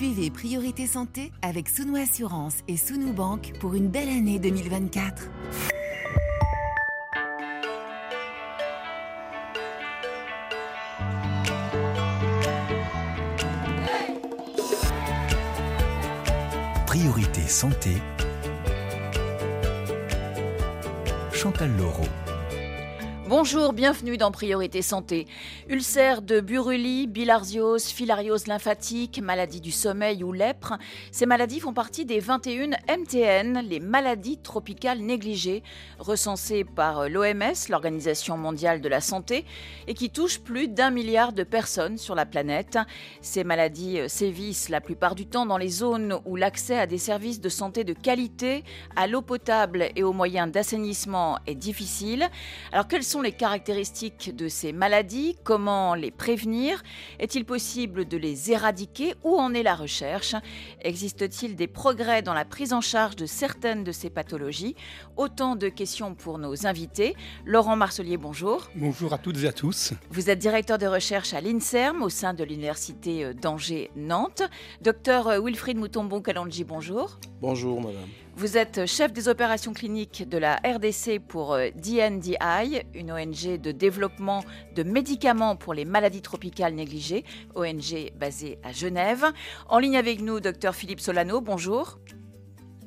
Suivez Priorité Santé avec Sounou Assurance et Sounou Banque pour une belle année 2024. Priorité Santé. Chantal Laureau. Bonjour, bienvenue dans Priorité Santé. Ulcère de Buruli, bilharziose, filariose lymphatique, maladie du sommeil ou lèpre, ces maladies font partie des 21 MTN, les maladies tropicales négligées, recensées par l'OMS, l'Organisation mondiale de la santé, et qui touchent plus d'un milliard de personnes sur la planète. Ces maladies sévissent la plupart du temps dans les zones où l'accès à des services de santé de qualité, à l'eau potable et aux moyens d'assainissement est difficile. Alors quels sont les caractéristiques de ces maladies Comment les prévenir Est-il possible de les éradiquer Où en est la recherche Existe-t-il des progrès dans la prise en charge de certaines de ces pathologies Autant de questions pour nos invités. Laurent Marcelier, bonjour. Bonjour à toutes et à tous. Vous êtes directeur de recherche à l'INSERM au sein de l'Université d'Angers-Nantes. Docteur Wilfried Moutombon-Kalonji, bonjour. Bonjour madame. Vous êtes chef des opérations cliniques de la RDC pour DNDI, une ONG de développement de médicaments pour les maladies tropicales négligées, ONG basée à Genève. En ligne avec nous, docteur Philippe Solano, bonjour.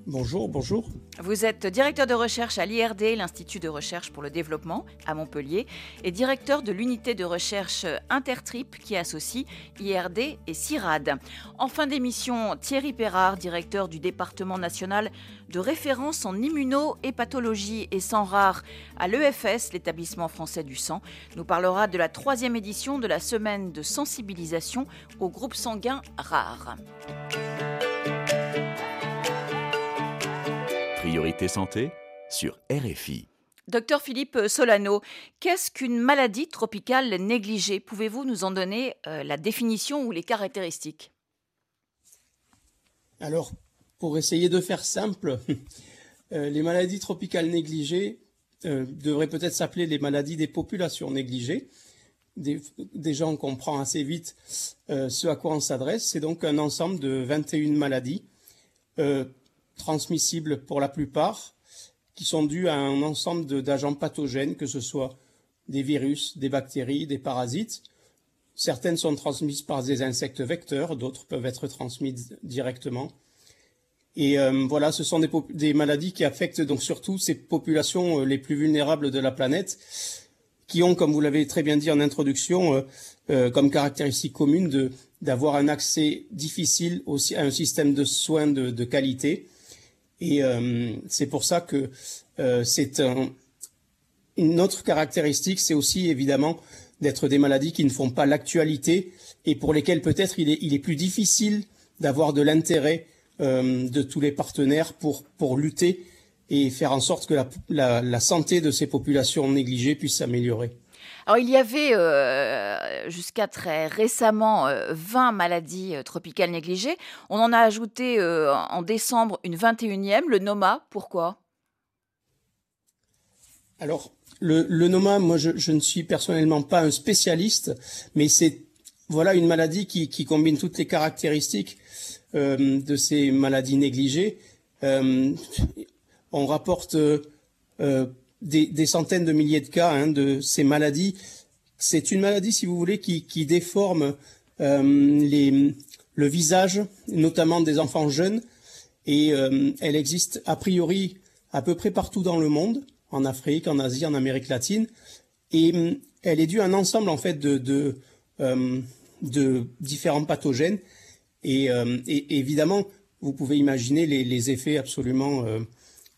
Bonjour, bonjour. Vous êtes directeur de recherche à l'IRD, l'Institut de recherche pour le développement à Montpellier, et directeur de l'unité de recherche Intertrip qui associe IRD et CIRAD. En fin d'émission, Thierry Perrard, directeur du département national de référence en immunohépathologie et sang rare à l'EFS, l'établissement français du sang, nous parlera de la troisième édition de la semaine de sensibilisation aux groupes sanguins rares. Priorité Santé sur RFI. Docteur Philippe Solano, qu'est-ce qu'une maladie tropicale négligée? Pouvez-vous nous en donner euh, la définition ou les caractéristiques? Alors, pour essayer de faire simple, euh, les maladies tropicales négligées euh, devraient peut-être s'appeler les maladies des populations négligées. Des, déjà, on comprend assez vite euh, ce à quoi on s'adresse. C'est donc un ensemble de 21 maladies euh, transmissibles pour la plupart, qui sont dues à un ensemble d'agents pathogènes, que ce soit des virus, des bactéries, des parasites. Certaines sont transmises par des insectes vecteurs, d'autres peuvent être transmises directement. Et euh, voilà, ce sont des, maladies qui affectent donc surtout ces populations euh, les plus vulnérables de la planète, qui ont, comme vous l'avez très bien dit en introduction, euh, comme caractéristique commune d'avoir un accès difficile aussi à un système de soins de qualité. Et euh, c'est pour ça que euh, c'est un, une autre caractéristique, c'est aussi évidemment d'être des maladies qui ne font pas l'actualité et pour lesquelles peut-être il est, il est plus difficile d'avoir de l'intérêt euh, de tous les partenaires pour, lutter et faire en sorte que la santé de ces populations négligées puisse s'améliorer. Alors, il y avait euh, jusqu'à très récemment euh, 20 maladies euh, tropicales négligées. On en a ajouté euh, en décembre une 21e, le NOMA. Pourquoi? Alors, le, NOMA, moi, je, ne suis personnellement pas un spécialiste, mais c'est voilà une maladie qui, qui, combine toutes les caractéristiques euh, de ces maladies négligées. Euh, on rapporte des, centaines de milliers de cas hein, de ces maladies. C'est une maladie, si vous voulez, qui, déforme euh, le visage, notamment des enfants jeunes, et euh, elle existe a priori à peu près partout dans le monde, en Afrique, en Asie, en Amérique latine, et euh, elle est due à un ensemble en fait de, euh, différents pathogènes, et, évidemment, vous pouvez imaginer les, les effets absolument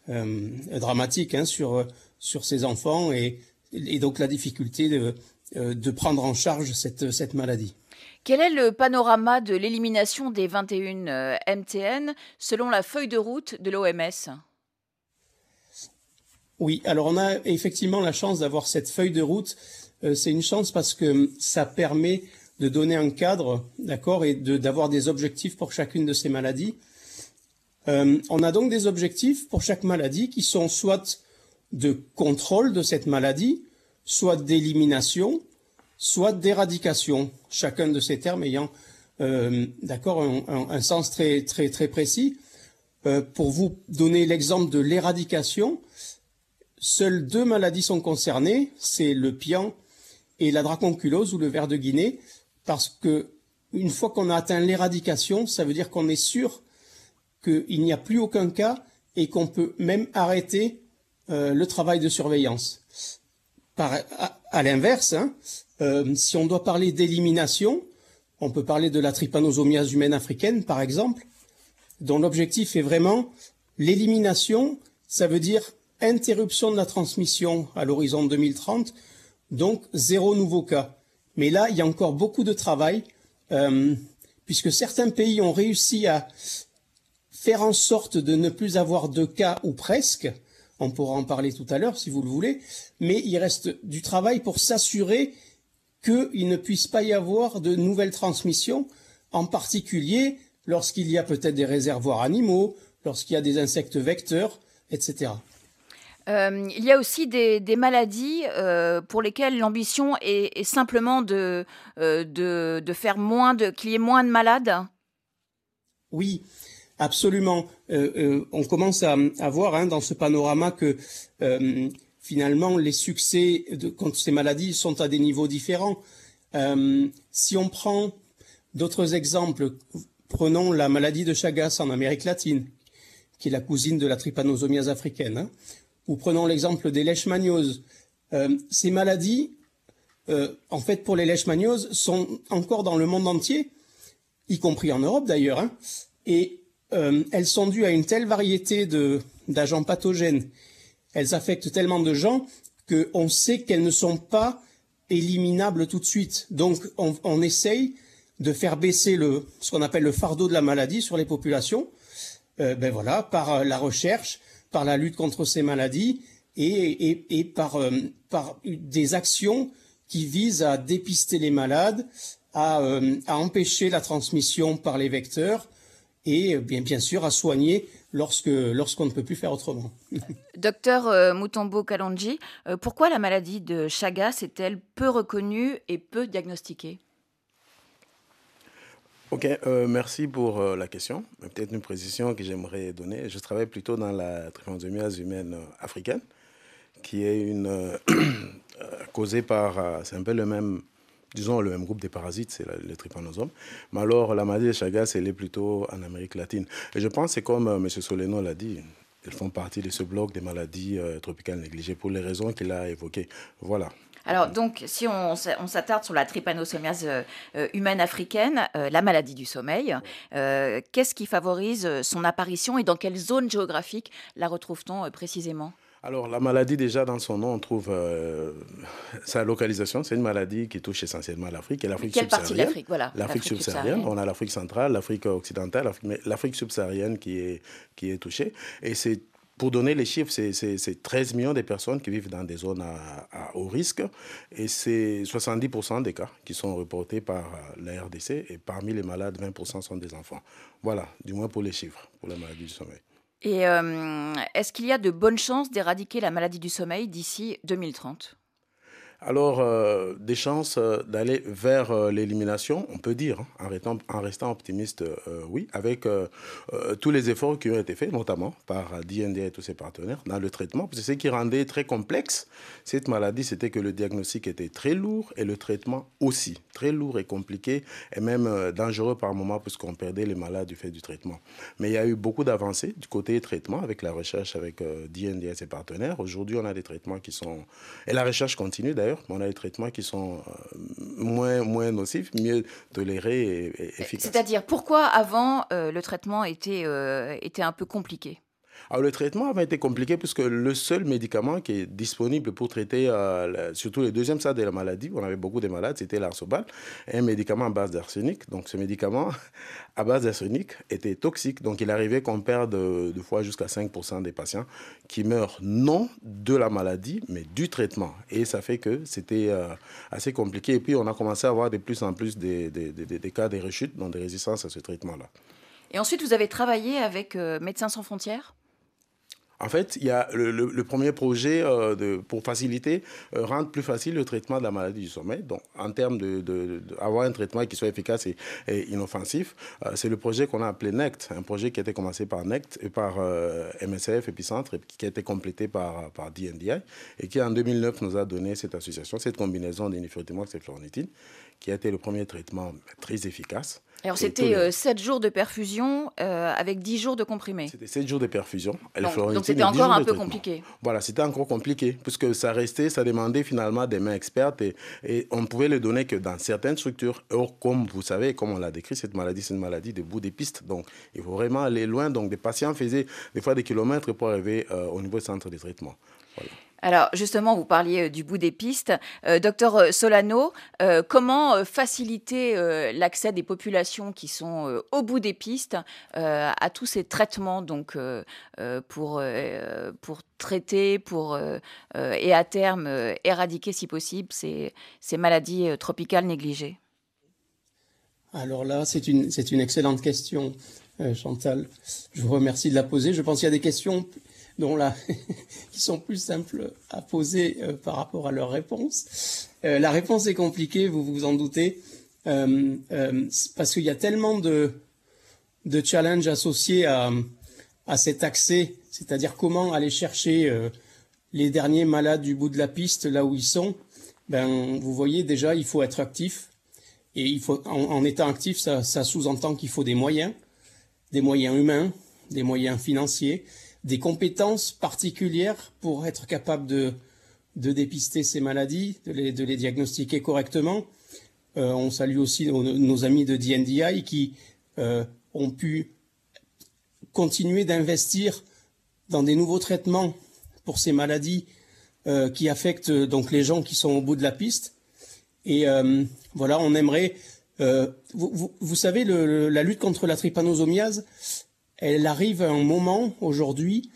dramatiques hein, sur sur ces enfants et, et donc la difficulté de, euh, de, prendre en charge cette, cette maladie. Quel est le panorama de l'élimination des 21 euh, MTN selon la feuille de route de l'OMS Oui, alors on a effectivement la chance d'avoir cette feuille de route. Euh, c'est une chance parce que ça permet de donner un cadre, d'accord, et d'avoir des objectifs pour chacune de ces maladies. Euh, on a donc des objectifs pour chaque maladie qui sont soit de contrôle de cette maladie, soit d'élimination, soit d'éradication, chacun de ces termes ayant d'accord, un, sens très très très précis. pour vous donner l'exemple de l'éradication, seules deux maladies sont concernées, c'est le pian et la draconculose ou le ver de Guinée, parce que une fois qu'on a atteint l'éradication, ça veut dire qu'on est sûr qu'il n'y a plus aucun cas et qu'on peut même arrêter euh, le travail de surveillance. à, l'inverse, hein, euh, si on doit parler d'élimination, on peut parler de la trypanosomiase humaine africaine, par exemple, dont l'objectif est vraiment l'élimination, ça veut dire interruption de la transmission à l'horizon 2030, donc zéro nouveau cas. Mais là, il y a encore beaucoup de travail, euh, puisque certains pays ont réussi à faire en sorte de ne plus avoir de cas ou presque. On pourra en parler tout à l'heure si vous le voulez, mais il reste du travail pour s'assurer qu'il ne puisse pas y avoir de nouvelles transmissions, en particulier lorsqu'il y a peut-être des réservoirs animaux, lorsqu'il y a des insectes vecteurs, etc. Euh, il y a aussi des, maladies euh, pour lesquelles l'ambition est, simplement de, euh, de, de, faire moins de qu'il y ait moins de malades. Oui, absolument. on commence à, voir hein, dans ce panorama que finalement les succès contre ces maladies sont à des niveaux différents. si on prend d'autres exemples, prenons la maladie de Chagas en Amérique latine, qui est la cousine de la trypanosomiase africaine. Hein, ou prenons l'exemple des leishmanioses. Euh, ces maladies, euh, en fait, pour les leishmanioses, sont encore dans le monde entier, y compris en Europe d'ailleurs, hein, et euh, elles sont dues à une telle variété d'agents pathogènes, elles affectent tellement de gens qu'on sait qu'elles ne sont pas éliminables tout de suite. Donc, on, essaye de faire baisser ce qu'on appelle le fardeau de la maladie sur les populations, ben voilà, par la recherche, par la lutte contre ces maladies et, par, euh, des actions qui visent à dépister les malades, à, euh, empêcher la transmission par les vecteurs et bien, bien sûr à soigner lorsque lorsqu'on ne peut plus faire autrement. Docteur euh, Mutombo Kalonji, pourquoi la maladie de Chagas est-elle peu reconnue et peu diagnostiquée? Ok, euh, merci pour euh, la question. Peut-être une précision que j'aimerais donner. Je travaille plutôt dans la trypanosomiase humaine euh, africaine, qui est une causée par, c'est un peu le même, disons le même groupe de parasites, c'est le trypanosome. Mais alors la maladie de Chagas, elle est plutôt en Amérique latine. Et je pense, c'est comme M. Soleno l'a dit, elles font partie de ce bloc des maladies tropicales négligées pour les raisons qu'il a évoquées. Voilà. Alors, donc, si on, s'attarde sur la trypanosomiase euh, humaine africaine, euh, la maladie du sommeil, euh, qu'est-ce qui favorise son apparition et dans quelle zone géographique la retrouve-t-on précisément? Alors, la maladie, déjà, dans son nom, on trouve sa localisation. C'est une maladie qui touche essentiellement l'Afrique et l'Afrique subsaharienne. Quelle partie de l'Afrique Voilà. L'Afrique subsaharienne. On a l'Afrique centrale, l'Afrique occidentale, l'Afrique subsaharienne qui est, qui est touchée. Et c'est pour donner les chiffres, c'est 13 millions de personnes qui vivent dans des zones à, haut risque et c'est 70% des cas qui sont reportés par euh, la RDC et parmi les malades, 20% sont des enfants. Voilà, du moins pour les chiffres, pour la maladie du sommeil. Et euh, est-ce qu'il y a de bonnes chances d'éradiquer la maladie du sommeil d'ici 2030 alors, euh, des chances euh, d'aller vers euh, l'élimination, on peut dire, hein, en, restant, optimiste, oui, avec tous les efforts qui ont été faits, notamment par DND et tous ses partenaires, dans le traitement. Parce ce qui rendait très complexe cette maladie, c'était que le diagnostic était très lourd et le traitement aussi, très lourd et compliqué, et même dangereux par moments, puisqu'on perdait les malades du fait du traitement. Mais il y a eu beaucoup d'avancées du côté traitement, avec la recherche, avec DND et ses partenaires. Aujourd'hui, on a des traitements qui sont... Et la recherche continue d'ailleurs on a des traitements qui sont euh, moins, moins nocifs, mieux tolérés et, efficaces. C'est-à-dire, pourquoi avant euh, le traitement euh, était un peu compliqué? Alors, le traitement avait été compliqué puisque le seul médicament qui est disponible pour traiter surtout les deuxièmes stades de la maladie, on avait beaucoup de malades, c'était l'arsobal, un médicament à base d'arsenic. Donc ce médicament à base d'arsenic était toxique. Donc il arrivait qu'on perde de fois jusqu'à 5% des patients qui meurent non de la maladie, mais du traitement. Et ça fait que c'était euh, assez compliqué. Et puis on a commencé à avoir de plus en plus des, des, cas de rechute, donc des résistances à ce traitement-là. Et ensuite, vous avez travaillé avec euh, Médecins sans frontières? En fait, il y a le, premier projet euh, pour faciliter, euh, rendre plus facile le traitement de la maladie du sommeil. Donc, en termes d'avoir de, un traitement qui soit efficace et, inoffensif, euh, c'est le projet qu'on a appelé NECT, un projet qui a été commencé par NECT et par MSF, Epicentre, et qui a été complété par, DNDI, et qui en 2009 nous a donné cette association, cette combinaison d'inifurtimox et fluoronitine, qui a été le premier traitement très efficace. Alors c'était 7 euh, jours de perfusion euh, avec 10 jours de comprimés. C'était 7 jours de perfusion. Donc c'était encore un peu compliqué. Voilà, c'était encore compliqué, puisque ça restait, ça demandait finalement des mains expertes et, et on ne pouvait le donner que dans certaines structures. Or, comme vous savez, comme on l'a décrit, cette maladie, c'est une maladie de bout des pistes. Donc il faut vraiment aller loin. Donc des patients faisaient des fois des kilomètres pour arriver euh, au niveau du centre de traitement. Voilà. Alors justement, vous parliez euh, du bout des pistes. Euh, docteur euh, Solano, comment faciliter l'accès des populations qui sont au bout des pistes à tous ces traitements donc, pour, pour traiter pour, et à terme éradiquer si possible ces, ces maladies tropicales négligées? Alors là, c'est une, une excellente question, Chantal. Je vous remercie de la poser. Je pense qu'il y a des questions dont là, qui sont plus simples à poser euh, par rapport à leur réponse. Euh, la réponse est compliquée, vous vous en doutez, euh, parce qu'il y a tellement de, de challenges associés à, à cet accès, c'est-à-dire comment aller chercher les derniers malades du bout de la piste là où ils sont. Ben, vous voyez déjà, il faut être actif. Et il faut, en, étant actif, ça sous-entend qu'il faut des moyens, des moyens humains, des moyens financiers, des compétences particulières pour être capable de, de dépister ces maladies, de les, de les diagnostiquer correctement. Euh, on salue aussi nos, amis de DNDI qui euh, ont pu continuer d'investir dans des nouveaux traitements pour ces maladies euh, qui affectent donc les gens qui sont au bout de la piste. Et voilà, on aimerait. Vous, vous, savez, la lutte contre la trypanosomiase, elle arrive à un moment aujourd'hui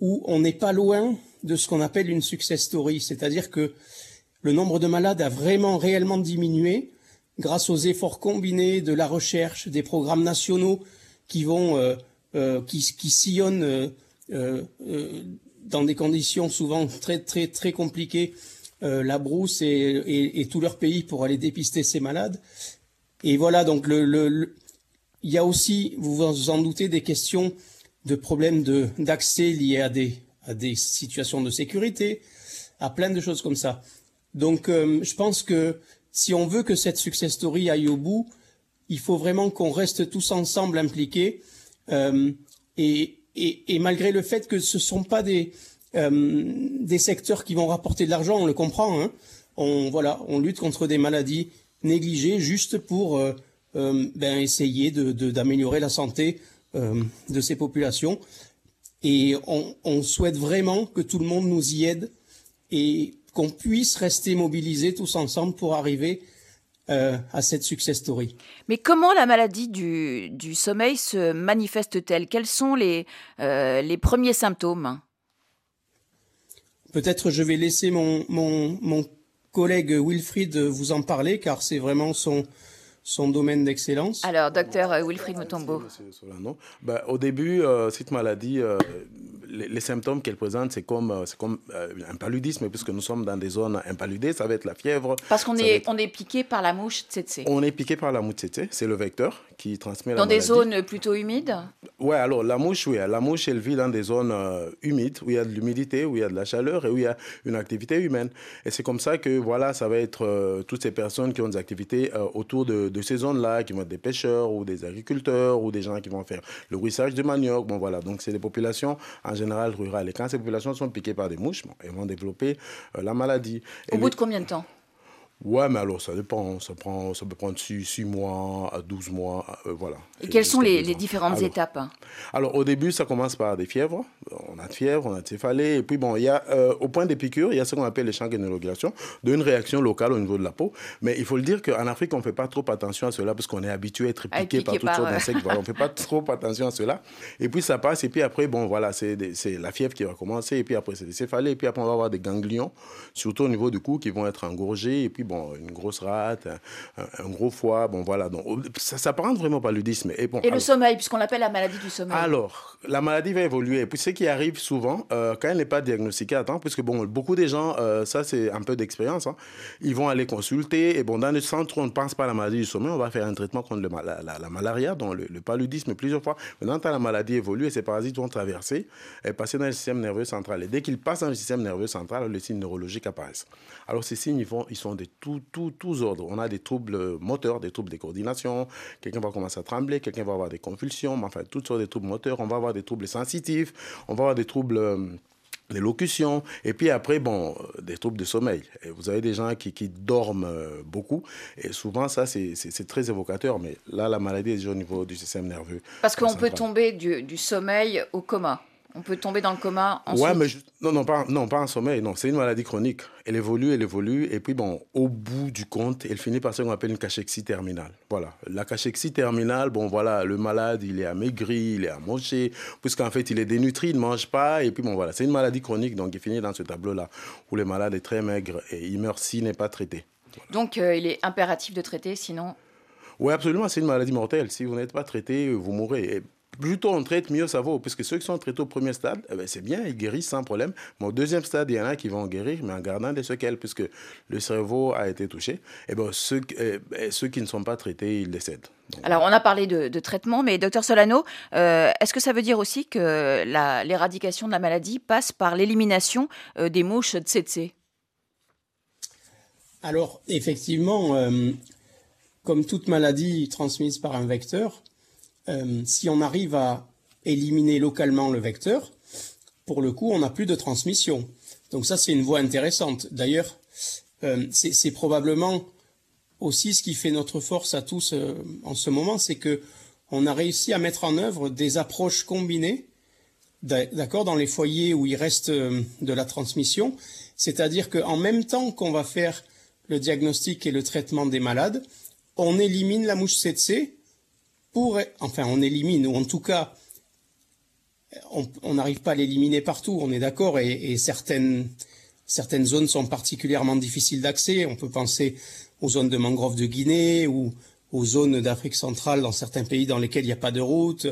où on n'est pas loin de ce qu'on appelle une success story, c'est-à-dire que le nombre de malades a vraiment réellement diminué grâce aux efforts combinés de la recherche, des programmes nationaux qui vont euh, euh, qui, sillonnent euh, dans des conditions souvent très très très compliquées la brousse et, tout leur pays pour aller dépister ces malades. Et voilà donc le il y a aussi, vous vous en doutez, des questions de problèmes d'accès liés à des, à des situations de sécurité, à plein de choses comme ça. Donc, euh, je pense que si on veut que cette success story aille au bout, il faut vraiment qu'on reste tous ensemble impliqués. Euh, et, et, et, malgré le fait que ce ne sont pas des, euh, des secteurs qui vont rapporter de l'argent, on le comprend. Hein, on, voilà, on lutte contre des maladies négligées juste pour ben, essayer d'améliorer de, la santé euh, de ces populations. Et on, on, souhaite vraiment que tout le monde nous y aide et qu'on puisse rester mobilisés tous ensemble pour arriver euh, à cette success story. Mais comment la maladie du, du sommeil se manifeste-t-elle? Quels sont les, euh, les premiers symptômes? Peut-être je vais laisser mon, mon, mon collègue Wilfried vous en parler car c'est vraiment son, son domaine d'excellence. Alors, docteur Wilfried Mutombo. Ben, au début, euh, cette maladie, euh, les, symptômes qu'elle présente, c'est comme, euh, c'est comme un paludisme, puisque nous sommes dans des zones impaludées, ça va être la fièvre. Parce qu'on est, on est piqué par la mouche tsetse. On est piqué par la mouche tsetse, c'est le vecteur qui transmet la maladie. Dans des zones plutôt humides? Oui, alors la mouche, oui, la mouche, elle vit dans des zones humides, où il y a de l'humidité, où il y a de la chaleur et où il y a une activité humaine. Et c'est comme ça que, voilà, ça va être toutes ces personnes qui ont des activités autour de de ces zones-là, qui vont être des pêcheurs ou des agriculteurs ou des gens qui vont faire le ruissage de manioc. Bon, voilà. Donc, c'est des populations en général rurales. Et quand ces populations sont piquées par des mouches, elles vont développer euh, la maladie. Au bout de combien de temps? Ouais, mais alors ça dépend. Ça, prend, ça peut prendre 6, mois à 12 mois. Euh, voilà. Et quelles sont les, différentes étapes Alors au début, ça commence par des fièvres. On a de fièvre, on a de céphalée. Et puis bon, il y a, euh, au point des piqûres, il y a ce qu'on appelle les champs de d'une réaction locale au niveau de la peau. Mais il faut le dire qu'en Afrique, on ne fait pas trop attention à cela parce qu'on est habitué à être piqué, par toutes sortes d'insectes. voilà, on ne fait pas trop attention à cela. Et puis ça passe. Et puis après, bon, voilà, c'est la fièvre qui va commencer. Et puis après, c'est des céphalées. Et puis après, on va avoir des ganglions, surtout au niveau du cou, qui vont être engorgés. Et puis bon, une grosse rate, un, gros foie, bon voilà. Donc, ça s'apparente vraiment pas paludisme. Et, bon, et le sommeil, puisqu'on l'appelle la maladie du sommeil. Alors, la maladie va évoluer. Et puis ce qui arrive souvent, euh, quand elle n'est pas diagnostiquée à temps, puisque bon, beaucoup des gens, euh, ça c'est un peu d'expérience, hein, ils vont aller consulter. Et bon, dans le centre on ne pense pas à la maladie du sommeil, on va faire un traitement contre le, la, la, malaria, donc le, paludisme plusieurs fois. Maintenant, quand la maladie évolue et ces parasites vont traverser et passer dans le système nerveux central. Et dès qu'ils passent dans le système nerveux central, les signes neurologiques apparaissent. Alors ces signes, ils, vont, ils sont de tous ordres. On a des troubles moteurs, des troubles de coordination, quelqu'un va commencer à trembler, quelqu'un va avoir des convulsions, enfin toutes sortes de troubles moteurs. On va avoir des troubles sensitifs, on va avoir des troubles euh, d'élocution, et puis après, bon, euh, des troubles de sommeil. Et vous avez des gens qui, qui dorment euh, beaucoup, et souvent, ça, c'est très évocateur, mais là, la maladie est déjà au niveau du système nerveux. Parce qu'on peut tomber du, du sommeil au coma. On peut tomber dans le coma ensuite. Ouais, mais non, non, pas, non, pas en sommeil. Non, c'est une maladie chronique. Elle évolue, elle évolue, et puis bon, au bout du compte, elle finit par ce qu'on appelle une cachexie terminale. Voilà, la cachexie terminale, bon, voilà, le malade, il est amaigri, il est amoché, puisqu'en fait, il est dénutri, il ne mange pas, et puis bon, voilà, c'est une maladie chronique, donc il finit dans ce tableau-là où le malade est très maigre et il meurt s'il n'est pas traité. Donc, euh, il est impératif de traiter, sinon. Oui, absolument, c'est une maladie mortelle. Si vous n'êtes pas traité, vous mourrez plus tôt on traite, mieux ça vaut. Puisque ceux qui sont traités au premier stade, eh ben, c'est bien, ils guérissent sans problème. Mais au deuxième stade, il y en a qui vont guérir, mais en gardant des séquelles, puisque le cerveau a été touché. Et eh ceux, eh ben, ceux qui ne sont pas traités, ils décèdent. Alors, on a parlé de, traitement, mais docteur Solano, euh, est-ce que ça veut dire aussi que l'éradication de la maladie passe par l'élimination euh, des mouches tsetse Alors, effectivement, euh, comme toute maladie transmise par un vecteur, euh, si on arrive à éliminer localement le vecteur, pour le coup, on n'a plus de transmission. Donc ça, c'est une voie intéressante. D'ailleurs, euh, c'est probablement aussi ce qui fait notre force à tous euh, en ce moment, c'est que on a réussi à mettre en œuvre des approches combinées, d'accord, dans les foyers où il reste de la transmission. C'est-à-dire qu'en même temps qu'on va faire le diagnostic et le traitement des malades, on élimine la mouche Enfin, on élimine, ou en tout cas, on n'arrive pas à l'éliminer partout, on est d'accord, et, certaines, certaines zones sont particulièrement difficiles d'accès. On peut penser aux zones de mangrove de Guinée ou aux zones d'Afrique centrale dans certains pays dans lesquels il n'y a pas de route.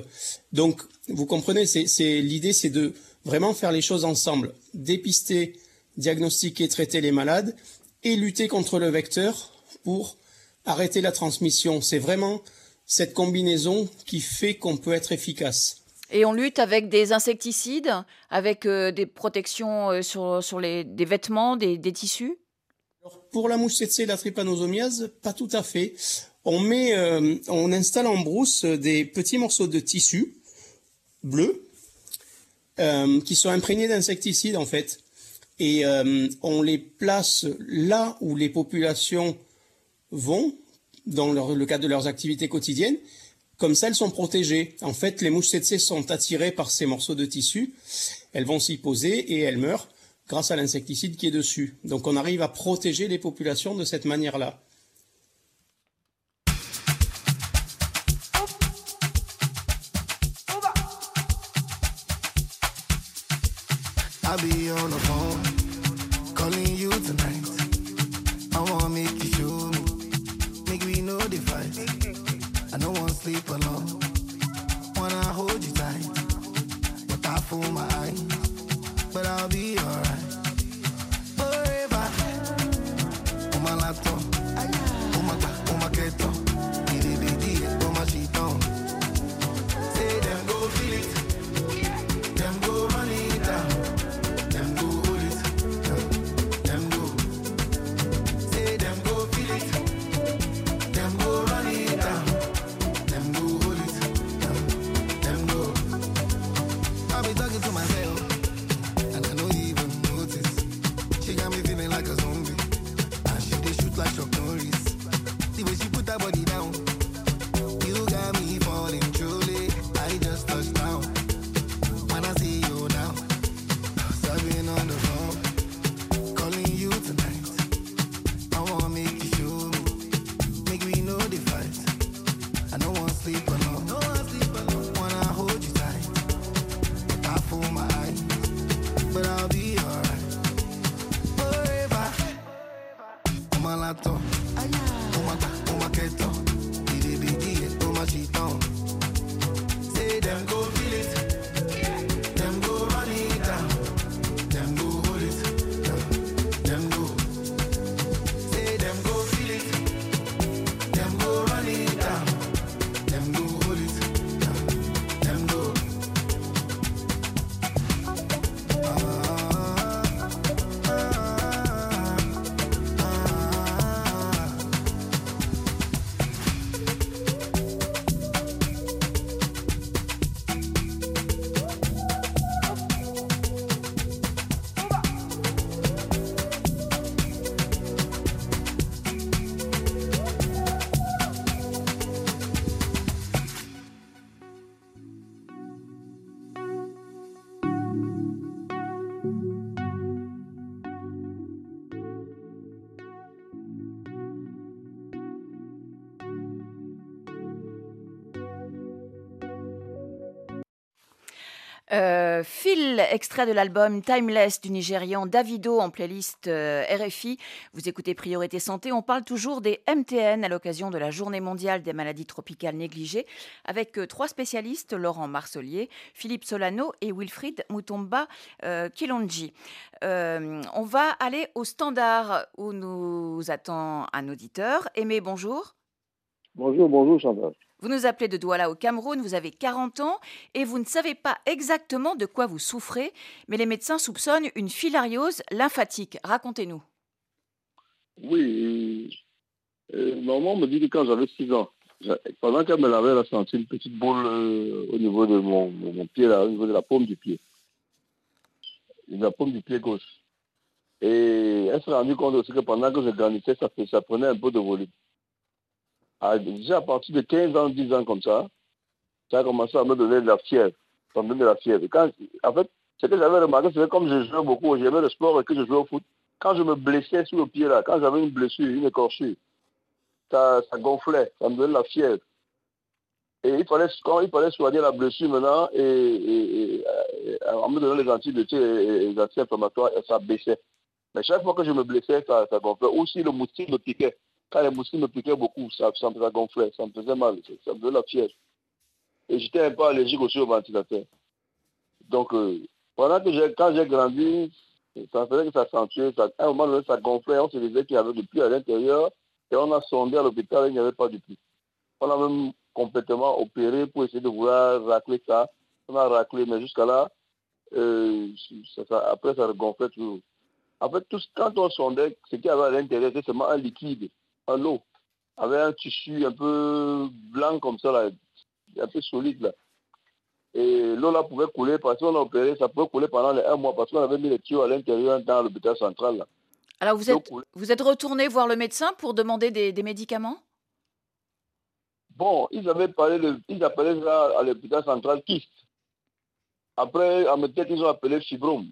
Donc, vous comprenez, c'est l'idée, c'est de vraiment faire les choses ensemble, dépister, diagnostiquer, traiter les malades et lutter contre le vecteur pour arrêter la transmission. C'est vraiment cette combinaison qui fait qu'on peut être efficace. Et on lutte avec des insecticides, avec euh, des protections euh, sur, sur les, des vêtements, des, tissus? Pour la mouche tsetse la trypanosomiase, pas tout à fait. On, met, euh, on installe en brousse des petits morceaux de tissu bleu qui sont imprégnés d'insecticides en fait. Et on les place là où les populations vont, dans le cadre de leurs activités quotidiennes. Comme ça, elles sont protégées. En fait, les mouches tsetse sont attirées par ces morceaux de tissu. Elles vont s'y poser et elles meurent grâce à l'insecticide qui est dessus. Donc on arrive à protéger les populations de cette manière-là. I don't want to sleep alone. Wanna hold you tight, but I fool my eyes. But I'll be alright. Forever. On my laptop, on my, on my keto. On my sheet on. Say them go feel it. my laptop reggaeton. Did it be it, my she Say them go Phil, extrait de l'album Timeless du Nigérian Davido en playlist euh, RFI. Vous écoutez Priorité Santé. On parle toujours des MTN à l'occasion de la Journée mondiale des maladies tropicales négligées avec euh, trois spécialistes, Laurent Marcelier, Philippe Solano et Wilfried Mutomba Kilonji. on va aller au standard où nous attend un auditeur. Aimé, bonjour. Bonjour, bonjour Chantal. Vous nous appelez de Douala au Cameroun, vous avez 40 ans et vous ne savez pas exactement de quoi vous souffrez, mais les médecins soupçonnent une filariose lymphatique. Racontez-nous. Oui, euh, maman me dit que quand j'avais 6 ans, pendant qu'elle me lavait, elle a senti une petite boule euh, au niveau de mon, pied, au niveau de la paume du pied. De la paume du pied gauche. Et elle s'est rendue compte aussi que pendant que je grandissais, ça prenait un peu de volume. Ah, déjà à partir de 15 ans, 10 ans comme ça, ça a commencé à me donner de la fièvre. Ça me donnait de la fièvre. Quand, en fait, ce que j'avais remarqué, c'est que comme je jouais beaucoup, j'aimais le sport et que je jouais au foot, quand je me blessais sur le pied là, quand j'avais une blessure, une écorchure, ça, gonflait, ça me donnait de la fièvre. Et il fallait, quand il fallait soigner la blessure maintenant, et, et, en me donnant les antibiotiques et les anti-inflammatoires, ça baissait. Mais chaque fois que je me blessais, ça, ça gonflait. Aussi, le moustique me piquait. Quand les moustiques me piquaient beaucoup, ça, ça me gonflait, ça me faisait mal, ça me faisait la fièvre. Et j'étais un peu allergique aussi au ventilateur. Donc, euh, pendant que quand j'ai grandi, ça faisait que ça sentuait. à un moment donné, ça gonflait. On se disait qu'il y avait du puits à l'intérieur. Et on a sondé à l'hôpital, il n'y avait pas du puits. On a même complètement opéré pour essayer de vouloir racler ça. On a raclé, mais jusqu'à là, euh, après, ça gonflait toujours. En fait, tout, quand on sondait, ce qu'il y avait à l'intérieur, c'était seulement un liquide en eau, avec un tissu un peu blanc comme ça, là, un peu solide. Là. Et l'eau là pouvait couler, parce qu'on a opéré, ça pouvait couler pendant les un mois, parce qu'on avait mis les tuyaux à l'intérieur dans l'hôpital central. Là. Alors vous êtes, vous êtes retourné voir le médecin pour demander des, des médicaments? Bon, ils avaient parlé de, ils appelaient ça à l'hôpital central kyste. Après, à mes têtes, ils ont appelé fibrome.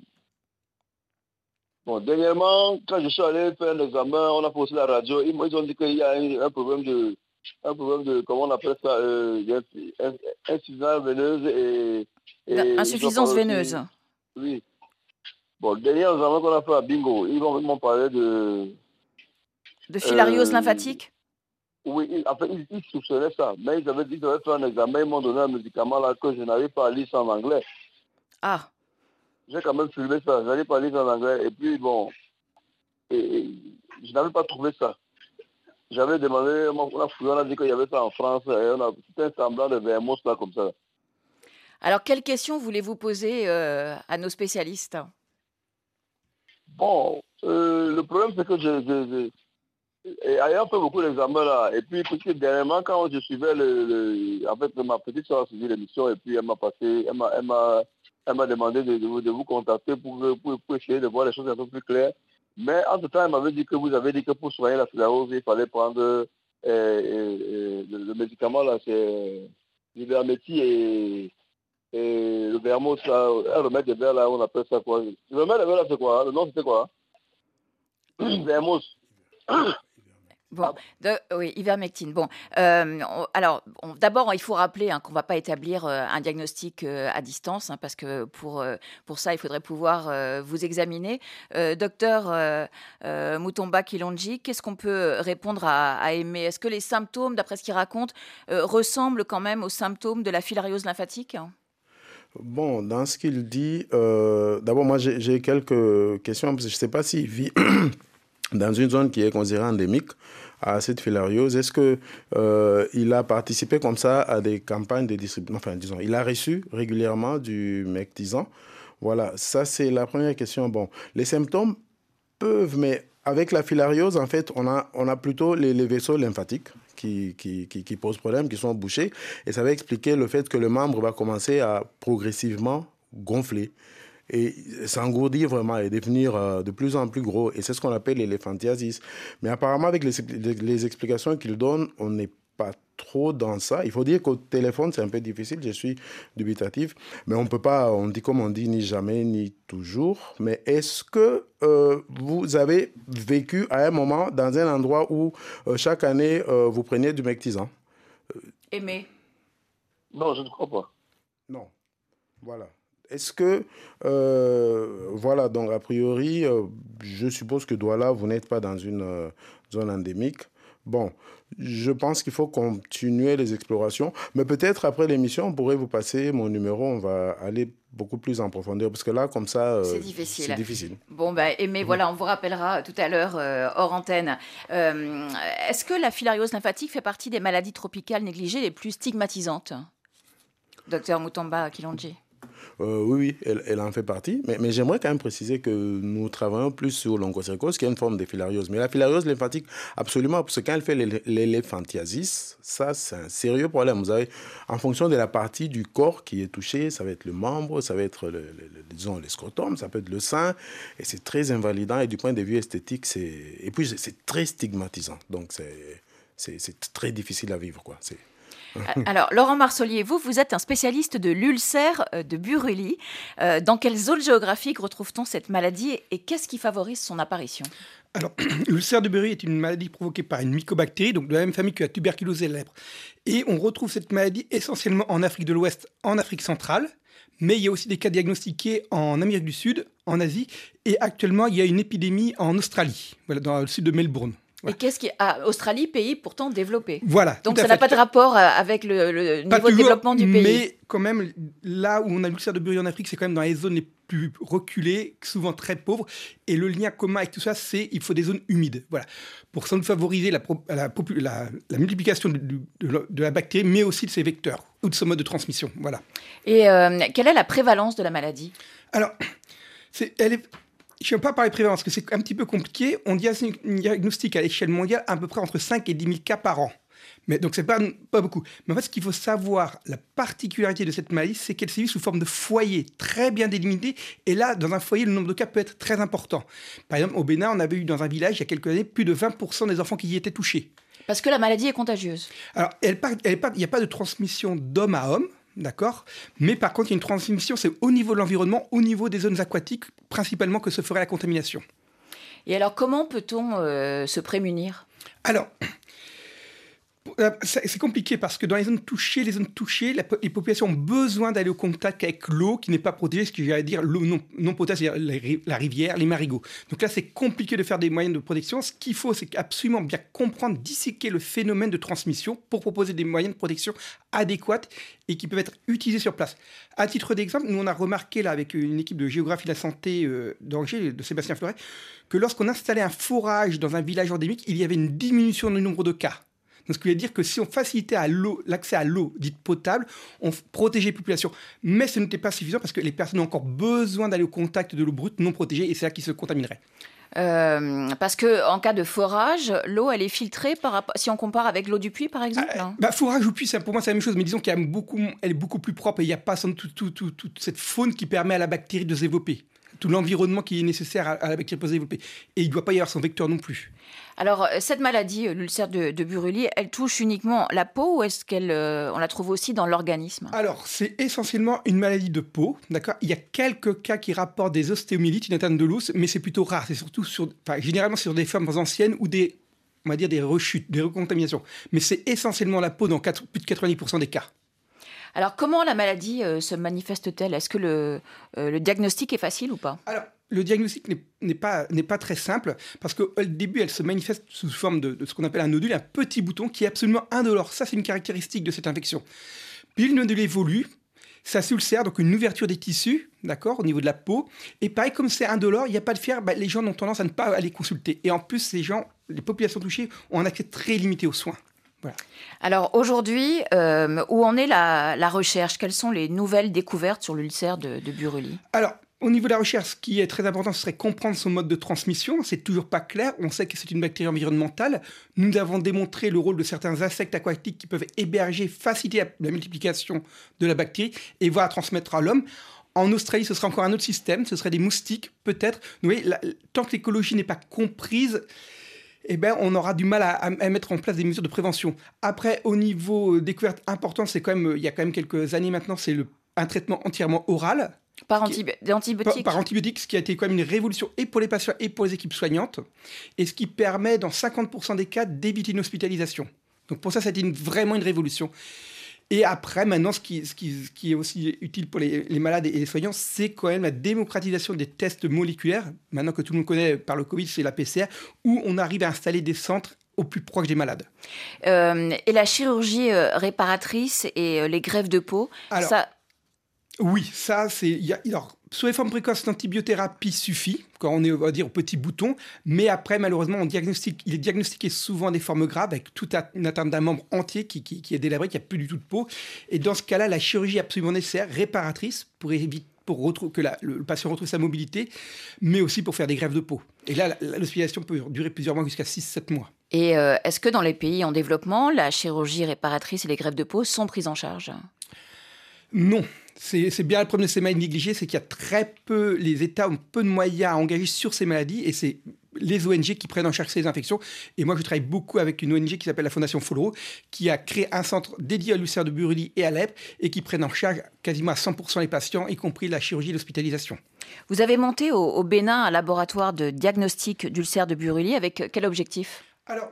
Bon, dernièrement, quand je suis allé faire un examen, on a posé la radio, ils, ont dit qu'il y a un, problème de, un problème de, comment on appelle ça, euh, insuffisance veineuse et... Insuffisance veineuse. Oui. Bon, le dernier examen qu'on a fait à Bingo, ils m'ont parlé de... De filariose euh, lymphatique? Oui, en fait, ils, soupçonnaient ça, mais ils avaient dit qu'ils avaient fait un examen, ils m'ont donné un médicament là que je n'arrive pas à lire en anglais. Ah j'ai quand même filmé ça. J'allais parler en anglais. Et puis, bon, je n'avais pas trouvé ça. J'avais demandé, on a, on a dit qu'il y avait ça en France. C'était un semblant de vermouth là, comme ça. Alors, quelles questions voulez-vous poser euh, à nos spécialistes? Bon, euh, le problème, c'est que je, je, je ayant fait beaucoup d'examens là, et puis parce que dernièrement, quand je suivais le, en fait, ma petite soeur a suivi l'émission, et puis elle m'a passé, elle m'a elle m'a demandé de, vous contacter pour, pour, essayer de voir les choses un peu plus claires. Mais entre-temps, elle m'avait dit que vous avez dit que pour soigner la filariose, il fallait prendre euh, euh, le, médicament, là, c'est l'ivermétie et, et le vermouth, là, un remède de verre, là, on appelle ça quoi? Le remède de verre, là, c'est quoi Le nom, c'était quoi Vermouth. Bon, de, oui, ivermectine. Bon, euh, alors, d'abord, il faut rappeler hein, qu'on ne va pas établir euh, un diagnostic euh, à distance, hein, parce que pour, pour ça, il faudrait pouvoir vous examiner. docteur Mutomba Kilonji, qu'est-ce qu'on peut répondre à, à Aimé? Est-ce que les symptômes, d'après ce qu'il raconte, ressemblent quand même aux symptômes de la filariose lymphatique? Bon, dans ce qu'il dit, d'abord, moi, j'ai quelques questions, parce que je ne sais pas s'il vit dans une zone qui est considérée endémique à cette filariose. Est-ce que euh, il a participé comme ça à des campagnes de distribution Enfin, disons, il a reçu régulièrement du mectisant. Voilà, ça c'est la première question. Bon, les symptômes peuvent, mais avec la filariose, en fait, on a, on a plutôt les, les vaisseaux lymphatiques qui, qui, qui, qui, posent problème, qui sont bouchés. Et ça va expliquer le fait que le membre va commencer à progressivement gonfler et s'engourdir vraiment et devenir euh, de plus en plus gros. Et c'est ce qu'on appelle l'éléphantiasis. Mais apparemment, avec les, les, explications qu'il donne, on n'est pas trop dans ça. Il faut dire qu'au téléphone, c'est un peu difficile, je suis dubitatif, mais on peut pas, on dit comme on dit, ni jamais, ni toujours. Mais est-ce que euh, vous avez vécu à un moment dans un endroit où euh, chaque année, vous preniez du mectisant Aimé Non, je ne crois pas. Non. Voilà. Est-ce que, euh, voilà, donc a priori, euh, je suppose que Douala, vous n'êtes pas dans une euh, zone endémique. Bon, je pense qu'il faut continuer les explorations, mais peut-être après l'émission, on pourrait vous passer mon numéro, on va aller beaucoup plus en profondeur, parce que là, comme ça, c'est difficile. C'est difficile. Bon, bah, et mais voilà, on vous rappellera tout à l'heure hors antenne. Est-ce que la filariose lymphatique fait partie des maladies tropicales négligées les plus stigmatisantes? Docteur Mutamba Kilonji euh, oui, elle, en fait partie. Mais, j'aimerais quand même préciser que nous travaillons plus sur l'onchocercose, qui est une forme de filariose. Mais la filariose lymphatique, absolument, parce que quand elle fait l'éléphantiasis, ça, c'est un sérieux problème. Vous avez, en fonction de la partie du corps qui est touchée, ça va être le membre, ça va être, le, disons, le scrotum, ça peut être le sein. Et c'est très invalidant. Et du point de vue esthétique, c'est. Et puis, c'est très stigmatisant. Donc, c'est très difficile à vivre, quoi. C'est. Alors, Laurent Marcelier, vous, vous êtes un spécialiste de l'ulcère euh, de Buruli. Euh, dans quelle zone géographique retrouve-t-on cette maladie et qu'est-ce qui favorise son apparition? Alors, l'ulcère de Buruli est une maladie provoquée par une mycobactérie, donc de la même famille que la tuberculose et la lèpre. Et on retrouve cette maladie essentiellement en Afrique de l'Ouest, en Afrique centrale, mais il y a aussi des cas diagnostiqués en Amérique du Sud, en Asie, et actuellement il y a une épidémie en Australie, dans le sud de Melbourne. Et qu'est-ce qui. Ah, Australie, pays pourtant développé. Voilà. Donc ça n'a pas de rapport euh, avec le, niveau de développement du pays. Mais quand même, là où on a l'ulcère de Bury en Afrique, c'est quand même dans les zones les plus reculées, souvent très pauvres. Et le lien commun avec tout ça, c'est il faut des zones humides. Voilà. Pour sans favoriser la, la, la, multiplication de, la bactérie, mais aussi de ses vecteurs ou de son mode de transmission. Voilà. Et euh, quelle est la prévalence de la maladie? Alors, elle est je ne vais pas parler de prévalence, parce que c'est un petit peu compliqué. On diagnostique à l'échelle mondiale à peu près entre 5 et 10 000 cas par an. Mais, donc, ce n'est pas, pas beaucoup. Mais en fait, ce qu'il faut savoir, la particularité de cette maladie, c'est qu'elle sévit sous forme de foyer très bien délimité. Et là, dans un foyer, le nombre de cas peut être très important. Par exemple, au Bénin, on avait eu dans un village, il y a quelques années, plus de 20% des enfants qui y étaient touchés. Parce que la maladie est contagieuse. Alors, il n'y a pas de transmission d'homme à homme. D'accord Mais par contre, il y a une transmission, c'est au niveau de l'environnement, au niveau des zones aquatiques, principalement que se ferait la contamination. Et alors, comment peut-on euh, se prémunir? Alors, c'est compliqué parce que dans les zones touchées, les zones touchées, les populations ont besoin d'aller au contact avec l'eau qui n'est pas protégée, ce que j'allais dire l'eau non, non potable, c'est-à-dire la rivière, les marigots. Donc là, c'est compliqué de faire des moyens de protection. Ce qu'il faut, c'est absolument bien comprendre, disséquer le phénomène de transmission pour proposer des moyens de protection adéquats et qui peuvent être utilisés sur place. À titre d'exemple, nous on a remarqué là avec une équipe de géographie de la santé euh, d'Angers, de Sébastien Fleuret, que lorsqu'on installait un forage dans un village endémique, il y avait une diminution du nombre de cas. Donc, ce qui veut dire que si on facilitait l'accès à l'eau dite potable, on protégeait les populations. Mais ce n'était pas suffisant parce que les personnes ont encore besoin d'aller au contact de l'eau brute non protégée et c'est là qu'ils se contamineraient. Euh, parce que en cas de forage, l'eau elle est filtrée par si on compare avec l'eau du puits par exemple. Ah, bah, forage ou puits, pour moi c'est la même chose, mais disons qu'elle beaucoup, elle est beaucoup plus propre et il n'y a pas toute cette faune qui permet à la bactérie de se développer tout l'environnement qui est nécessaire à, la bactérie pour se développer. Et il ne doit pas y avoir son vecteur non plus. Alors, euh, cette maladie, euh, l'ulcère de, de, Buruli, elle touche uniquement la peau ou est-ce qu'on euh, la trouve aussi dans l'organisme? Alors, c'est essentiellement une maladie de peau, d'accord? Il y a quelques cas qui rapportent des ostéomyélites, une atteinte de l'os, mais c'est plutôt rare. C'est surtout sur, enfin, généralement sur des formes anciennes ou des, on va dire, des rechutes, des recontaminations. Mais c'est essentiellement la peau dans plus de 90% des cas. Alors, comment la maladie se manifeste-t-elle? Est-ce que le, le diagnostic est facile ou pas? Alors, le diagnostic n'est pas, pas très simple parce qu'au début, elle se manifeste sous forme de, ce qu'on appelle un nodule, un petit bouton qui est absolument indolore. Ça, c'est une caractéristique de cette infection. Puis le nodule évolue, ça s'ulcère, donc une ouverture des tissus, d'accord, au niveau de la peau. Et pareil, comme c'est indolore, il n'y a pas de fièvre, bah, les gens ont tendance à ne pas aller consulter. Et en plus, les gens, les populations touchées ont un accès très limité aux soins. Voilà. Alors aujourd'hui, euh, où en est la, recherche? Quelles sont les nouvelles découvertes sur l'ulcère de, de Buruli? Alors, au niveau de la recherche, ce qui est très important, ce serait comprendre son mode de transmission. C'est toujours pas clair. On sait que c'est une bactérie environnementale. Nous avons démontré le rôle de certains insectes aquatiques qui peuvent héberger, faciliter la multiplication de la bactérie et voir transmettre à l'homme. En Australie, ce serait encore un autre système. Ce serait des moustiques, peut-être. Vous voyez, tant que l'écologie n'est pas comprise, eh ben, on aura du mal à, mettre en place des mesures de prévention. Après, au niveau découverte importante, c'est quand même, il y a quand même quelques années maintenant, c'est un traitement entièrement oral par, antibiotiques par, antibiotiques, ce qui a été quand même une révolution et pour les patients et pour les équipes soignantes, et ce qui permet dans 50% des cas d'éviter une hospitalisation. Donc pour ça, été vraiment une révolution. Et après, maintenant, ce qui, ce qui, qui est aussi utile pour les, les, malades et les soignants, c'est quand même la démocratisation des tests moléculaires. Maintenant que tout le monde connaît par le Covid, c'est la PCR, où on arrive à installer des centres au plus proche des malades. Euh, et la chirurgie euh, réparatrice et euh, les greffes de peau, alors, ça... Oui, ça, c'est... Alors, sur les formes précoces, l'antibiothérapie suffit, quand on est, on va dire, au petit bouton, mais après, malheureusement, on diagnostique, il est diagnostiqué souvent des formes graves, avec toute une atteinte d'un membre entier qui, qui, qui est délabré, qui n'a plus du tout de peau. Et dans ce cas-là, la chirurgie est absolument nécessaire, réparatrice, pour éviter pour que la, le, patient retrouve sa mobilité, mais aussi pour faire des greffes de peau. Et là, l'hospitalisation peut durer plusieurs mois, jusqu'à 6-7 mois. Et euh, est-ce que dans les pays en développement, la chirurgie réparatrice et les greffes de peau sont prises en charge? Non. C'est bien le problème de ces maladies négligées, c'est qu'il y a très peu, les États ont peu de moyens à engager sur ces maladies, et c'est les ONG qui prennent en charge ces infections. Et moi, je travaille beaucoup avec une ONG qui s'appelle la Fondation Follow, qui a créé un centre dédié à l'ulcère de Buruli et à l'EP, et qui prennent en charge quasiment à 100% les patients, y compris la chirurgie et l'hospitalisation. Vous avez monté au, au, Bénin un laboratoire de diagnostic d'ulcère de Buruli avec quel objectif? Alors,